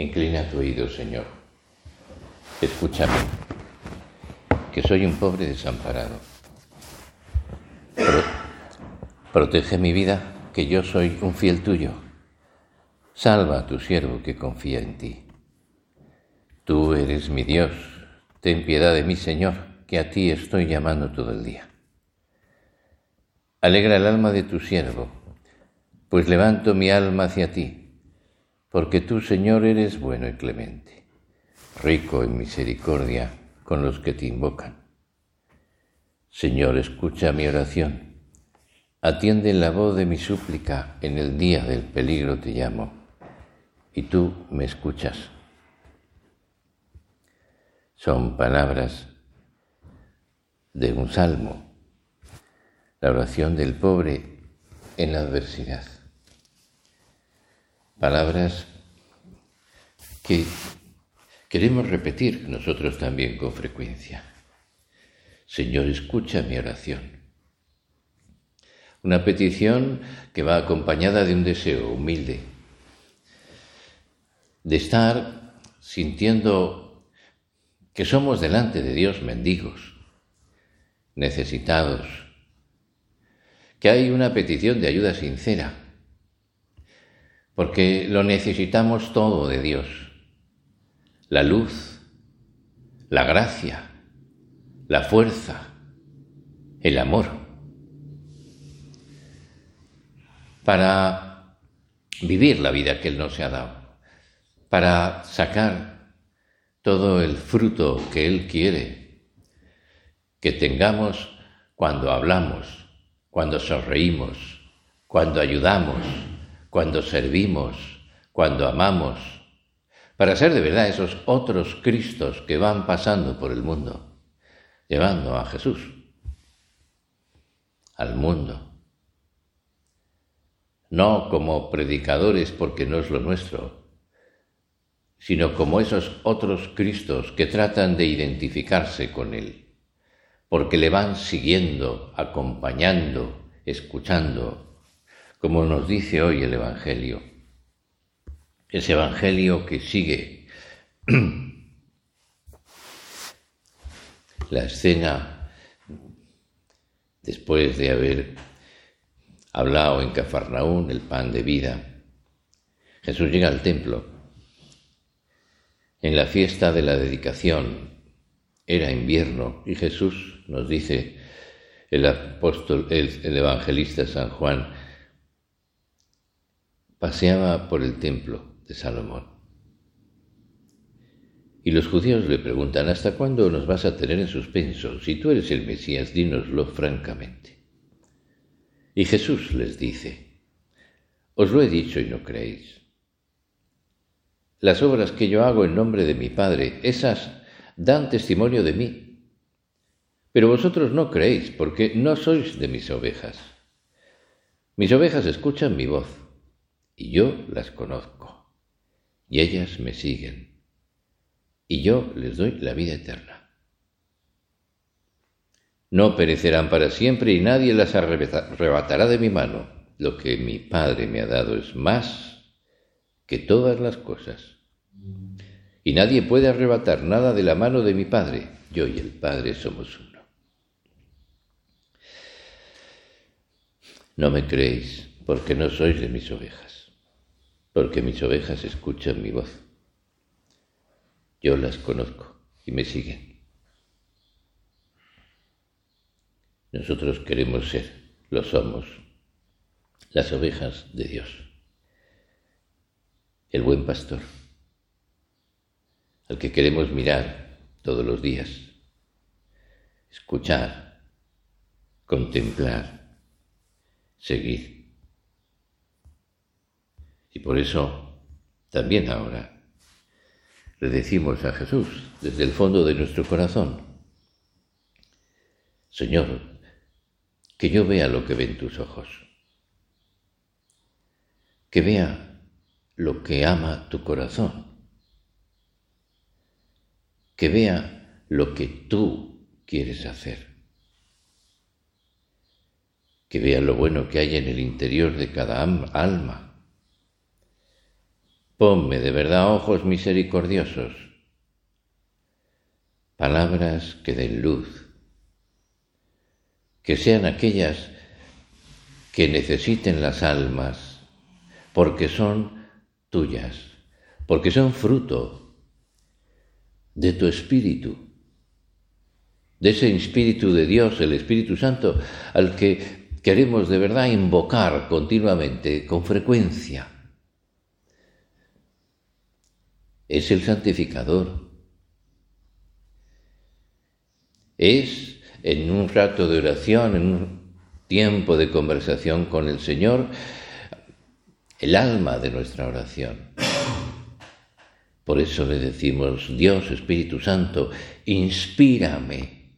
Inclina tu oído, Señor. Escúchame, que soy un pobre desamparado. protege mi vida, que yo soy un fiel tuyo. Salva a tu siervo que confía en ti. Tú eres mi Dios, ten piedad de mí, Señor, que a ti estoy llamando todo el día. Alegra el alma de tu siervo, pues levanto mi alma hacia ti porque tú, Señor, eres bueno y clemente, rico en misericordia con los que te invocan. Señor, escucha mi oración, atiende la voz de mi súplica, en el día del peligro te llamo, y tú me escuchas. Son palabras de un salmo, la oración del pobre en la adversidad palabras que queremos repetir nosotros también con frecuencia. Señor, escucha mi oración. Una petición que va acompañada de un deseo humilde, de estar sintiendo que somos delante de Dios mendigos, necesitados, que hay una petición de ayuda sincera porque lo necesitamos todo de Dios. La luz, la gracia, la fuerza, el amor. Para vivir la vida que Él nos ha dado, para sacar todo el fruto que Él quiere que tengamos cuando hablamos, cuando sonreímos, cuando ayudamos, cuando servimos, cuando amamos, para ser de verdad esos otros Cristos que van pasando por el mundo, llevando a Jesús al mundo. No como predicadores porque no es lo nuestro, sino como esos otros Cristos que tratan de identificarse con Él, porque le van siguiendo, acompañando, escuchando, como nos dice hoy el Evangelio. Ese Evangelio que sigue la escena después de haber hablado en Cafarnaún el pan de vida. Jesús llega al templo. En la fiesta de la dedicación era invierno y Jesús nos dice el apóstol, el, el evangelista San Juan, paseaba por el templo de Salomón. Y los judíos le preguntan, ¿hasta cuándo nos vas a tener en suspenso? Si tú eres el Mesías, dínoslo francamente. Y Jesús les dice, os lo he dicho y no creéis. Las obras que yo hago en nombre de mi Padre, esas dan testimonio de mí. Pero vosotros no creéis porque no sois de mis ovejas. Mis ovejas escuchan mi voz y yo las conozco, y ellas me siguen, y yo les doy la vida eterna. No perecerán para siempre y nadie las arrebatará de mi mano. Lo que mi Padre me ha dado es más que todas las cosas. Y nadie puede arrebatar nada de la mano de mi Padre. Yo y el Padre somos uno. No me creéis porque no sois de mis ovejas porque mis ovejas escuchan mi voz. Yo las conozco y me siguen. Nosotros queremos ser, lo somos, las ovejas de Dios, el buen pastor, al que queremos mirar todos los días, escuchar, contemplar, seguir. Y por eso, también ahora, le decimos a Jesús desde el fondo de nuestro corazón, Señor, que yo vea lo que ven tus ojos, que vea lo que ama tu corazón, que vea lo que tú quieres hacer, que vea lo bueno que hay en el interior de cada alma Ponme de verdad ojos misericordiosos, palabras que den luz, que sean aquellas que necesiten las almas, porque son tuyas, porque son fruto de tu espíritu, de ese espíritu de Dios, el Espíritu Santo, al que queremos de verdad invocar continuamente, con frecuencia es el santificador. Es en un rato de oración, en un tiempo de conversación con el Señor, el alma de nuestra oración. Por eso le decimos, Dios Espíritu Santo, inspírame,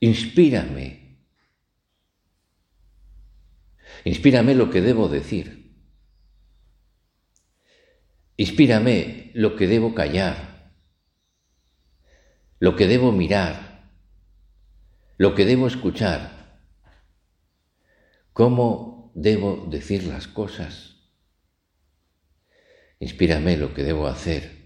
inspírame, inspírame lo que debo decir. Inspírame lo que debo callar, lo que debo mirar, lo que debo escuchar, cómo debo decir las cosas. Inspírame lo que debo hacer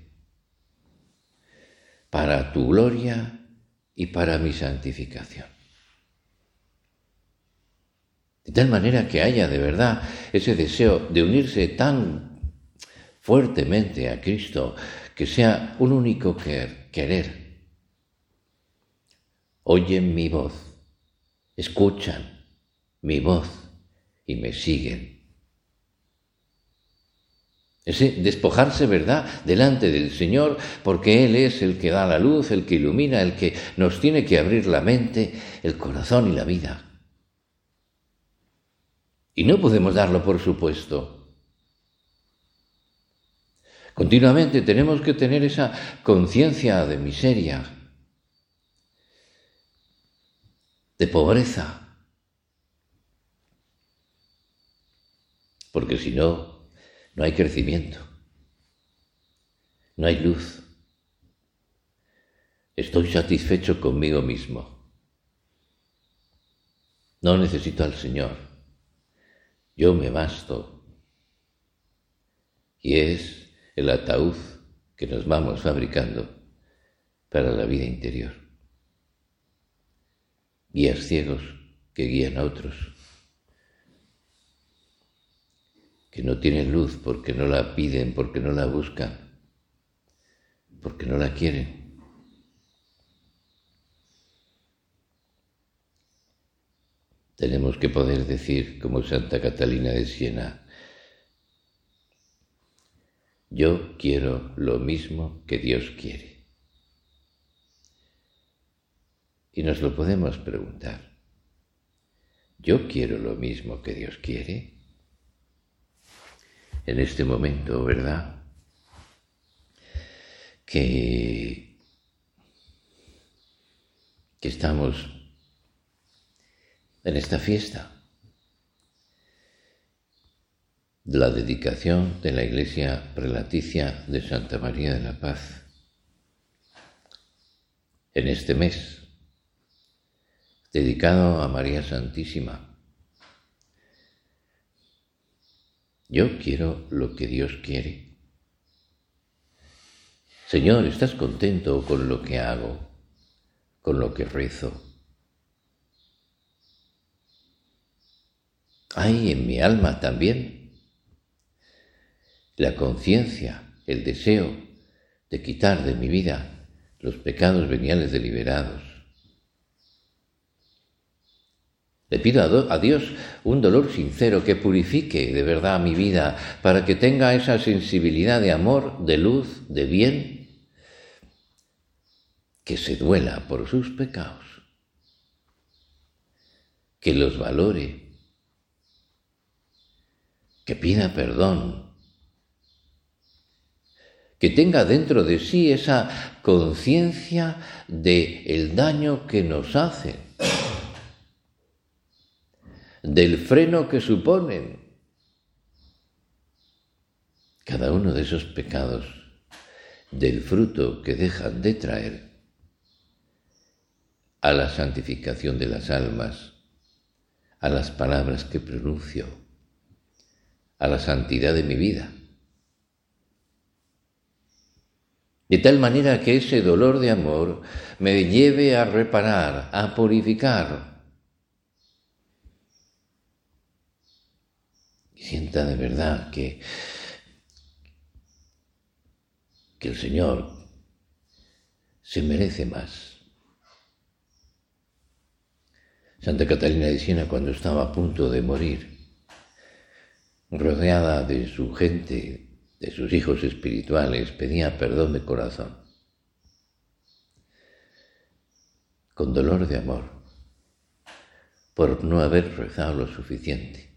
para tu gloria y para mi santificación. De tal manera que haya de verdad ese deseo de unirse tan fuertemente a Cristo, que sea un único querer. Oyen mi voz, escuchan mi voz y me siguen. Ese despojarse, ¿verdad?, delante del Señor, porque Él es el que da la luz, el que ilumina, el que nos tiene que abrir la mente, el corazón y la vida. Y no podemos darlo por supuesto. Continuamente tenemos que tener esa conciencia de miseria, de pobreza, porque si no, no hay crecimiento, no hay luz. Estoy satisfecho conmigo mismo. No necesito al Señor. Yo me basto. Y es el ataúd que nos vamos fabricando para la vida interior. Guías ciegos que guían a otros, que no tienen luz porque no la piden, porque no la buscan, porque no la quieren. Tenemos que poder decir, como Santa Catalina de Siena, yo quiero lo mismo que Dios quiere. Y nos lo podemos preguntar. ¿Yo quiero lo mismo que Dios quiere? En este momento, ¿verdad? Que, que estamos en esta fiesta la dedicación de la iglesia prelaticia de Santa María de la Paz. En este mes, dedicado a María Santísima, yo quiero lo que Dios quiere. Señor, ¿estás contento con lo que hago, con lo que rezo? Hay en mi alma también la conciencia, el deseo de quitar de mi vida los pecados veniales deliberados. Le pido a, Dios un dolor sincero que purifique de verdad mi vida para que tenga esa sensibilidad de amor, de luz, de bien, que se duela por sus pecados, que los valore, que pida perdón, que tenga dentro de sí esa conciencia de el daño que nos hacen del freno que suponen cada uno de esos pecados, del fruto que dejan de traer a la santificación de las almas, a las palabras que pronuncio, a la santidad de mi vida. De tal manera que ese dolor de amor me lleve a reparar, a purificar, sienta de verdad que, que el Señor se merece más. Santa Catalina de Siena cuando estaba a punto de morir, rodeada de su gente, de sus hijos espirituales, pedía perdón de corazón, con dolor de amor, por no haber rezado lo suficiente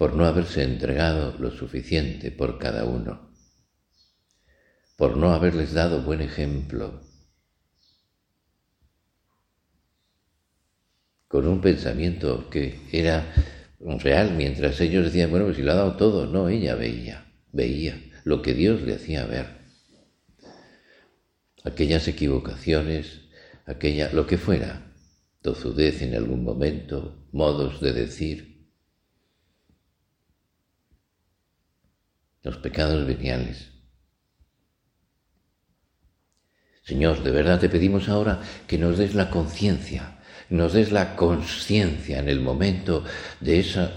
por no haberse entregado lo suficiente por cada uno, por no haberles dado buen ejemplo, con un pensamiento que era real, mientras ellos decían, bueno, pues si lo ha dado todo, no, ella veía, veía lo que Dios le hacía ver. Aquellas equivocaciones, aquella, lo que fuera, tozudez en algún momento, modos de decir, los pecados veniales. Señor, de verdad te pedimos ahora que nos des la conciencia, nos des la conciencia en el momento de, esa,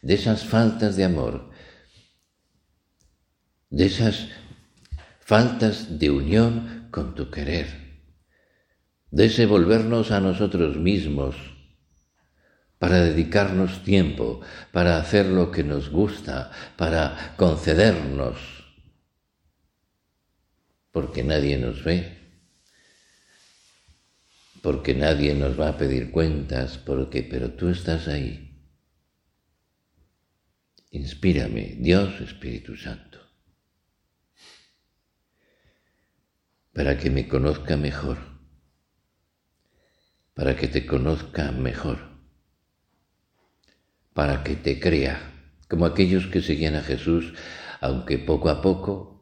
de esas faltas de amor, de esas faltas de unión con tu querer, de ese volvernos a nosotros mismos para dedicarnos tiempo, para hacer lo que nos gusta, para concedernos, porque nadie nos ve, porque nadie nos va a pedir cuentas, porque, pero tú estás ahí. Inspírame, Dios Espíritu Santo, para que me conozca mejor, para que te conozca mejor para que te crea, como aquellos que seguían a Jesús, aunque poco a poco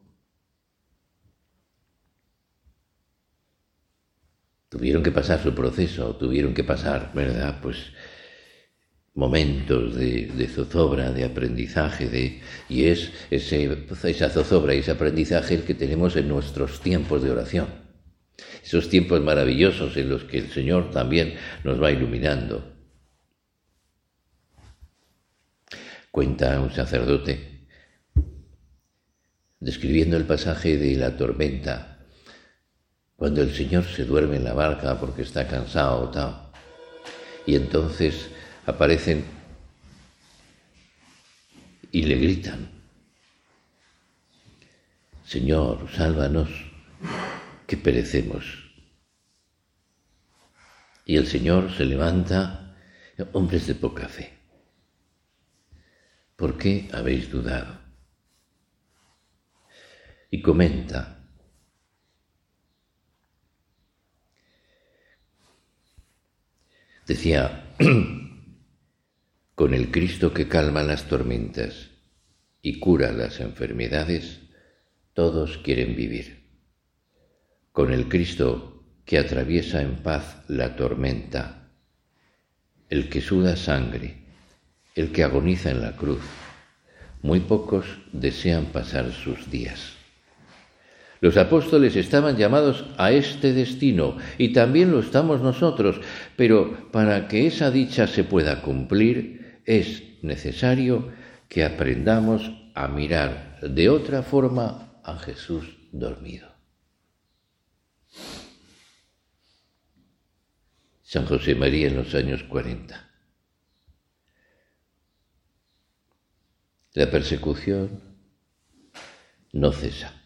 tuvieron que pasar su proceso, tuvieron que pasar, ¿verdad? Pues momentos de, zozobra, de aprendizaje, de, y es ese, esa zozobra y ese aprendizaje el que tenemos en nuestros tiempos de oración. Esos tiempos maravillosos en los que el Señor también nos va iluminando. Cuenta un sacerdote, describiendo el pasaje de la tormenta, cuando el Señor se duerme en la barca porque está cansado o tal, y entonces aparecen y le gritan, Señor, sálvanos, que perecemos. Y el Señor se levanta, hombres de poca fe. ¿Por qué habéis dudado? Y comenta, decía, con el Cristo que calma las tormentas y cura las enfermedades, todos quieren vivir. Con el Cristo que atraviesa en paz la tormenta, el que suda sangre, el que agoniza en la cruz. Muy pocos desean pasar sus días. Los apóstoles estaban llamados a este destino y también lo estamos nosotros, pero para que esa dicha se pueda cumplir es necesario que aprendamos a mirar de otra forma a Jesús dormido. San José María en los años 40. La persecución no cesa.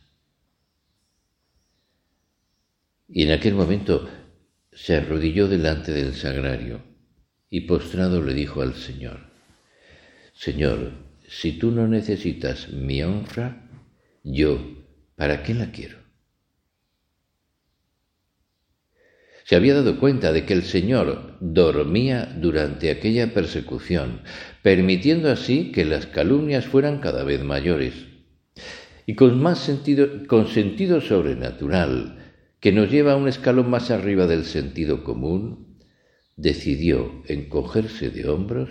Y en aquel momento se arrodilló delante del sagrario y postrado le dijo al Señor, Señor, si tú no necesitas mi honra, yo, ¿para qué la quiero? Se había dado cuenta de que el Señor dormía durante aquella persecución, permitiendo así que las calumnias fueran cada vez mayores. Y con más sentido, con sentido sobrenatural, que nos lleva a un escalón más arriba del sentido común, decidió encogerse de hombros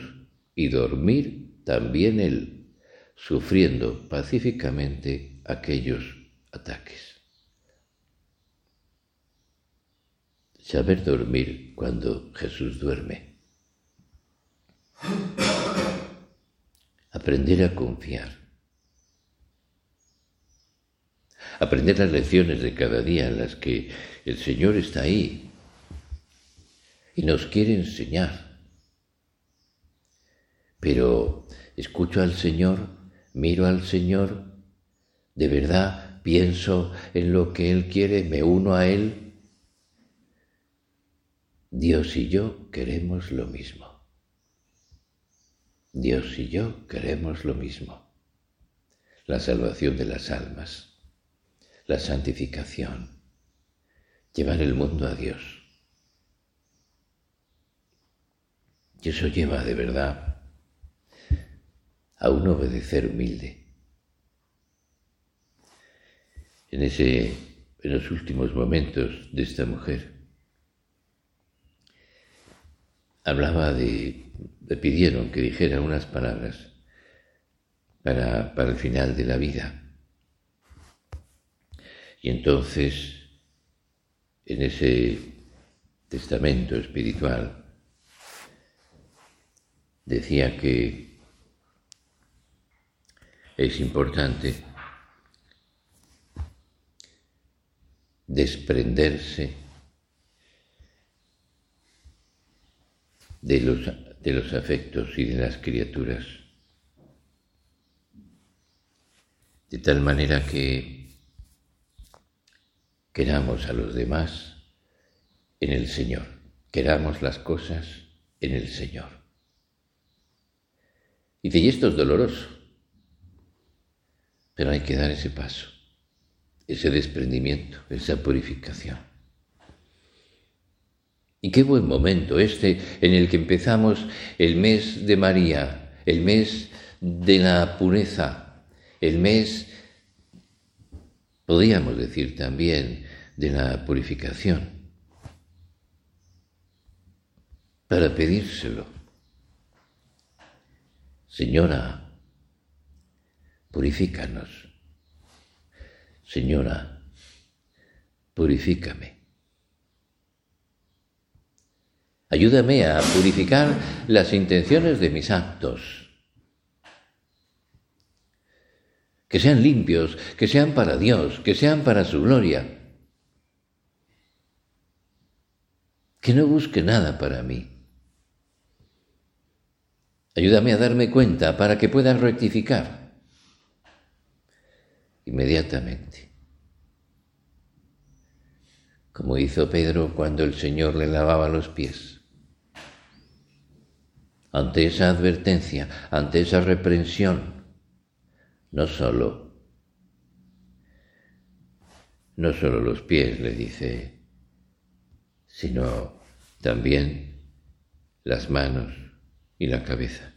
y dormir también él, sufriendo pacíficamente aquellos ataques. Saber dormir cuando Jesús duerme. Aprender a confiar aprender las lecciones de cada día en las que el Señor está ahí y nos quiere enseñar. Pero escucho al Señor, miro al Señor, de verdad pienso en lo que Él quiere, me uno a Él. Dios y yo queremos lo mismo. Dios y yo queremos lo mismo. La salvación de las almas la santificación, llevar el mundo a Dios. Y eso lleva de verdad a un obedecer humilde. En, ese, en los últimos momentos de esta mujer, hablaba de, le pidieron que dijera unas palabras para, para el final de la vida. Y entonces, en ese testamento espiritual, decía que es importante desprenderse de los, de los afectos y de las criaturas, de tal manera que queramos a los demás en el Señor, queramos las cosas en el Señor. Y y esto es doloroso, pero hay que dar ese paso, ese desprendimiento, esa purificación. Y qué buen momento este en el que empezamos el mes de María, el mes de la pureza, el mes podríamos decir también, de la purificación, para pedírselo. Señora, purifícanos. Señora, purifícame. Ayúdame a purificar las intenciones de mis actos que sean limpios, que sean para Dios, que sean para su gloria. Que no busque nada para mí. Ayúdame a darme cuenta para que pueda rectificar inmediatamente. Como hizo Pedro cuando el Señor le lavaba los pies. Ante esa advertencia, ante esa reprensión, no solo, no solo los pies, le dice, sino también las manos y la cabeza.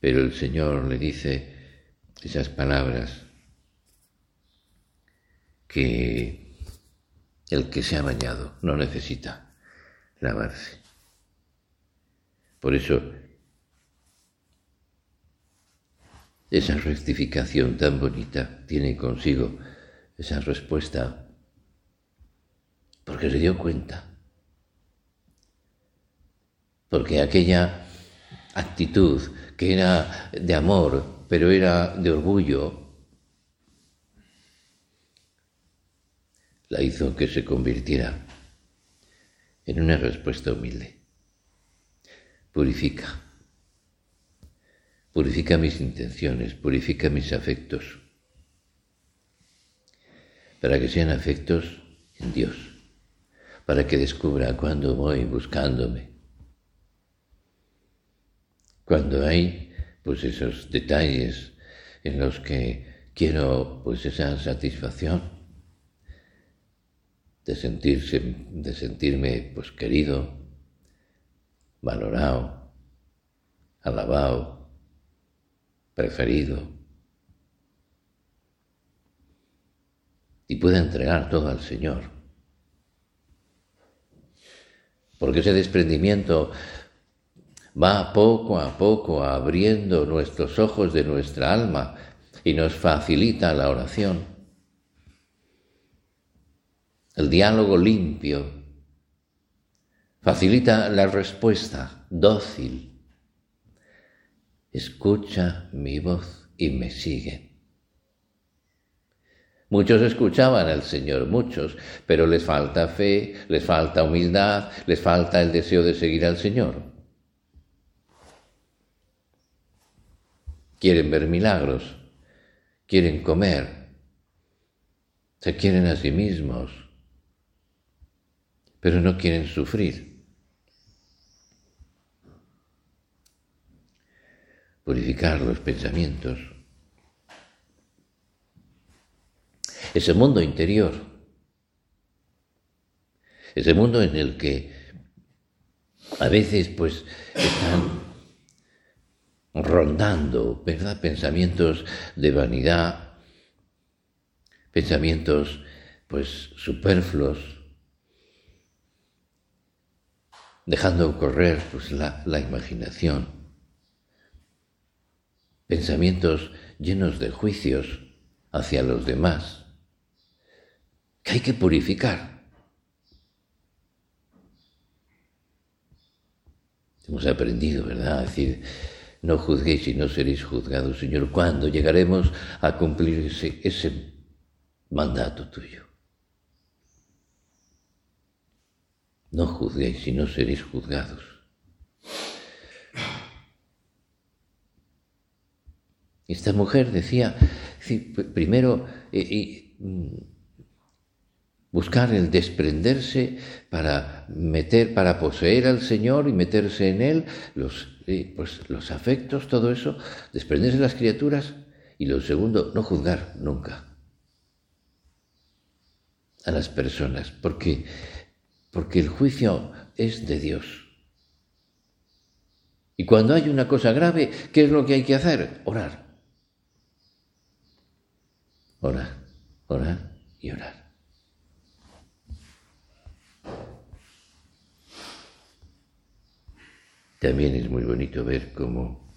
Pero el Señor le dice esas palabras que el que se ha bañado no necesita lavarse. Por eso esa rectificación tan bonita tiene consigo esa respuesta porque se dio cuenta. Porque aquella actitud que era de amor, pero era de orgullo, la hizo que se convirtiera en una respuesta humilde. Purifica. Purifica mis intenciones, purifica mis afectos, para que sean afectos en Dios, para que descubra cuando voy buscándome, cuando hay pues esos detalles en los que quiero pues esa satisfacción de sentirse de sentirme pues querido, valorado, alabado, y pueda entregar todo al Señor. Porque ese desprendimiento va poco a poco abriendo nuestros ojos de nuestra alma y nos facilita la oración. El diálogo limpio facilita la respuesta dócil escucha mi voz y me sigue. Muchos escuchaban al Señor, muchos, pero les falta fe, les falta humildad, les falta el deseo de seguir al Señor. Quieren ver milagros, quieren comer, se quieren a sí mismos, pero no quieren sufrir. Purificar los pensamientos. Ese mundo interior, ese mundo en el que a veces pues están rondando, ¿verdad? Pensamientos de vanidad, pensamientos pues superfluos, dejando correr pues la, la imaginación pensamientos llenos de juicios hacia los demás, que hay que purificar. Hemos aprendido, ¿verdad? A decir, no juzguéis y no seréis juzgados, Señor. ¿Cuándo llegaremos a cumplir ese, ese mandato tuyo? No juzguéis y no seréis juzgados. Esta mujer decía, primero, eh, mm, buscar el desprenderse para meter, para poseer al Señor y meterse en Él, los, eh, pues, los afectos, todo eso, desprenderse de las criaturas. Y lo segundo, no juzgar nunca a las personas, porque, porque el juicio es de Dios. Y cuando hay una cosa grave, ¿qué es lo que hay que hacer? Orar orar, orar y orar. También es muy bonito ver cómo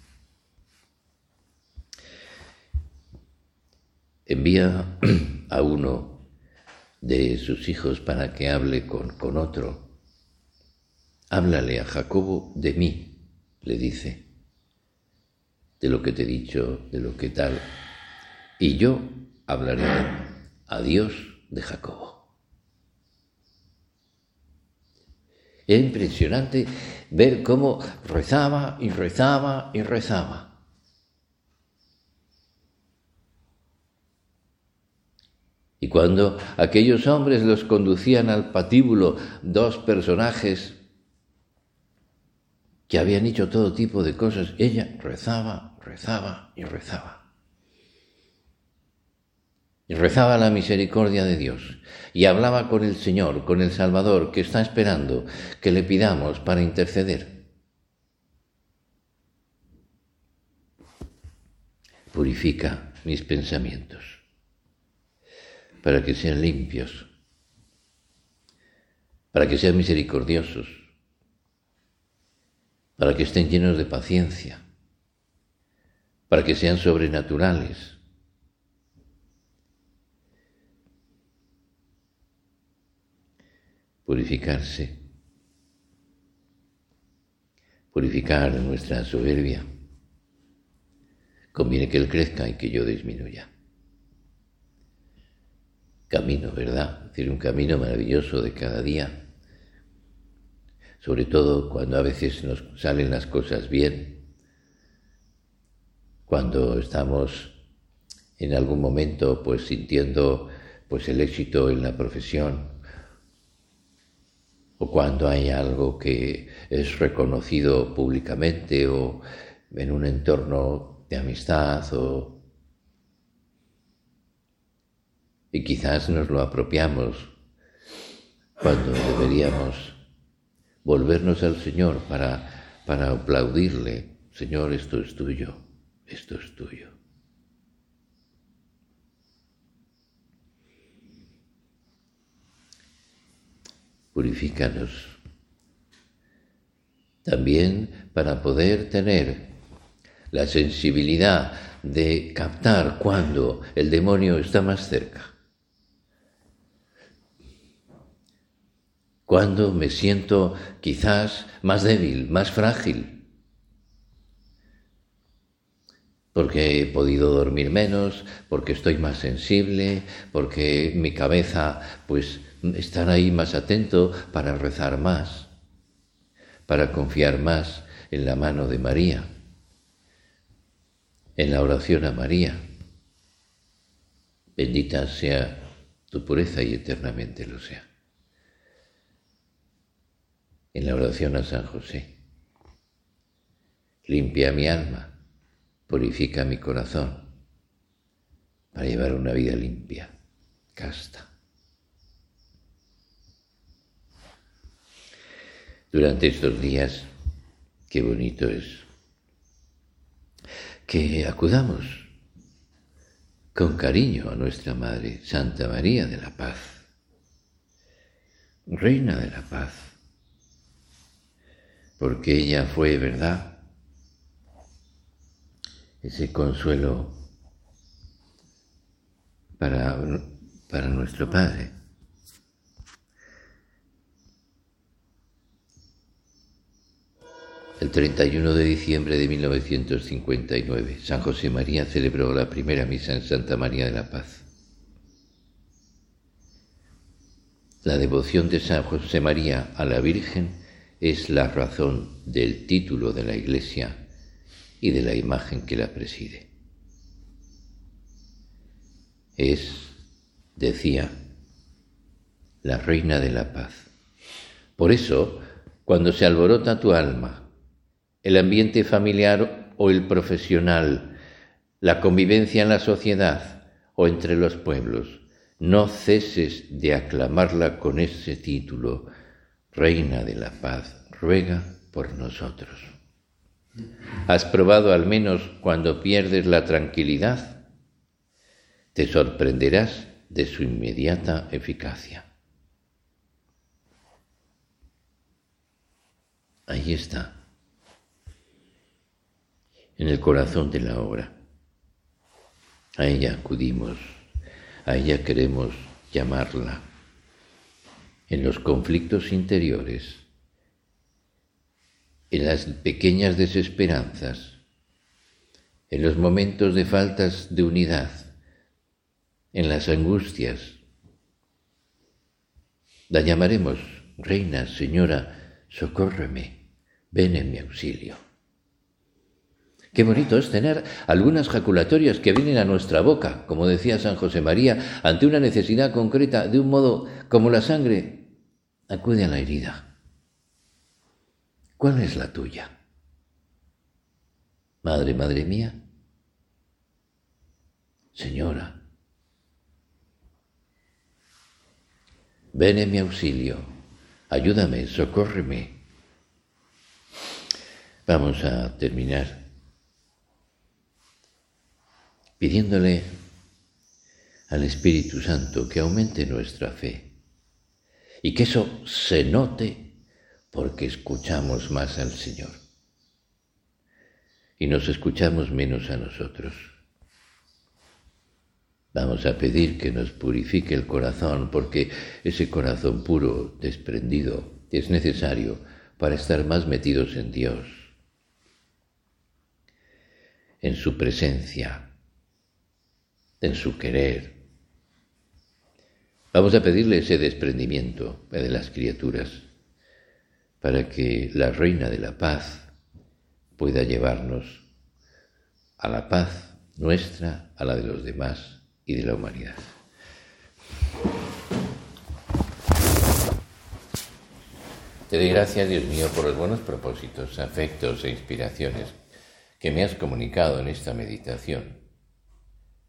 envía a uno de sus hijos para que hable con, con otro. Háblale a Jacobo de mí, le dice, de lo que te he dicho, de lo que tal. Y yo hablaré a Dios de Jacobo. Es impresionante ver cómo rezaba y rezaba y rezaba. Y cuando aquellos hombres los conducían al patíbulo dos personajes que habían hecho todo tipo de cosas, ella rezaba, rezaba y rezaba y rezaba la misericordia de Dios y hablaba con el Señor, con el Salvador, que está esperando que le pidamos para interceder. Purifica mis pensamientos para que sean limpios, para que sean misericordiosos, para que estén llenos de paciencia, para que sean sobrenaturales purificarse, purificar nuestra soberbia. Conviene que Él crezca y que yo disminuya. camino, ¿verdad? Es decir, un camino maravilloso de cada día. Sobre todo cuando a veces nos salen las cosas bien, cuando estamos en algún momento pues sintiendo pues el éxito en la profesión o cuando hay algo que es reconocido públicamente o en un entorno de amistad o y quizás nos lo apropiamos cuando deberíamos volvernos al Señor para, para aplaudirle. Señor, esto es tuyo, esto es tuyo. Purifícanos. También para poder tener la sensibilidad de captar cuando el demonio está más cerca cuando me siento quizás más débil, más frágil, porque he podido dormir menos, porque estoy más sensible, porque mi cabeza pues está ahí más atento para rezar más, para confiar más en la mano de María, en la oración a María. Bendita sea tu pureza y eternamente lo sea en la oración a San José. Limpia mi alma, purifica mi corazón, para llevar una vida limpia, casta. Durante estos días, qué bonito es que acudamos con cariño a nuestra Madre, Santa María de la Paz, Reina de la Paz porque ella fue verdad, ese consuelo para, para nuestro Padre. El 31 de diciembre de 1959, San José María celebró la primera misa en Santa María de la Paz. La devoción de San José María a la Virgen es la razón del título de la Iglesia y de la imagen que la preside. Es, decía, la reina de la paz. Por eso, cuando se alborota tu alma, el ambiente familiar o el profesional, la convivencia en la sociedad o entre los pueblos, no ceses de aclamarla con ese título Reina de la paz, ruega por nosotros. ¿Has probado al menos cuando pierdes la tranquilidad? Te sorprenderás de su inmediata eficacia. Ahí está, en el corazón de la obra. A ella acudimos, a ella queremos llamarla en los conflictos interiores, en las pequeñas desesperanzas, en los momentos de faltas de unidad, en las angustias. La llamaremos, Reina, Señora, socórreme, ven en mi auxilio. Qué bonito es tener algunas jaculatorias que vienen a nuestra boca, como decía San José María, ante una necesidad concreta, de un modo como la sangre acude a la herida. ¿Cuál es la tuya? Madre, madre mía. Señora, ven en mi auxilio, ayúdame, socórreme. Vamos a terminar pidiéndole al Espíritu Santo que aumente nuestra fe y que eso se note porque escuchamos más al Señor y nos escuchamos menos a nosotros. Vamos a pedir que nos purifique el corazón porque ese corazón puro, desprendido, es necesario para estar más metidos en Dios, en su presencia, en su querer, Vamos a pedirle ese desprendimiento de las criaturas para que la Reina de la Paz pueda llevarnos a la paz nuestra, a la de los demás y de la humanidad. Te doy gracias, Dios mío, por los buenos propósitos, afectos e inspiraciones que me has comunicado en esta meditación.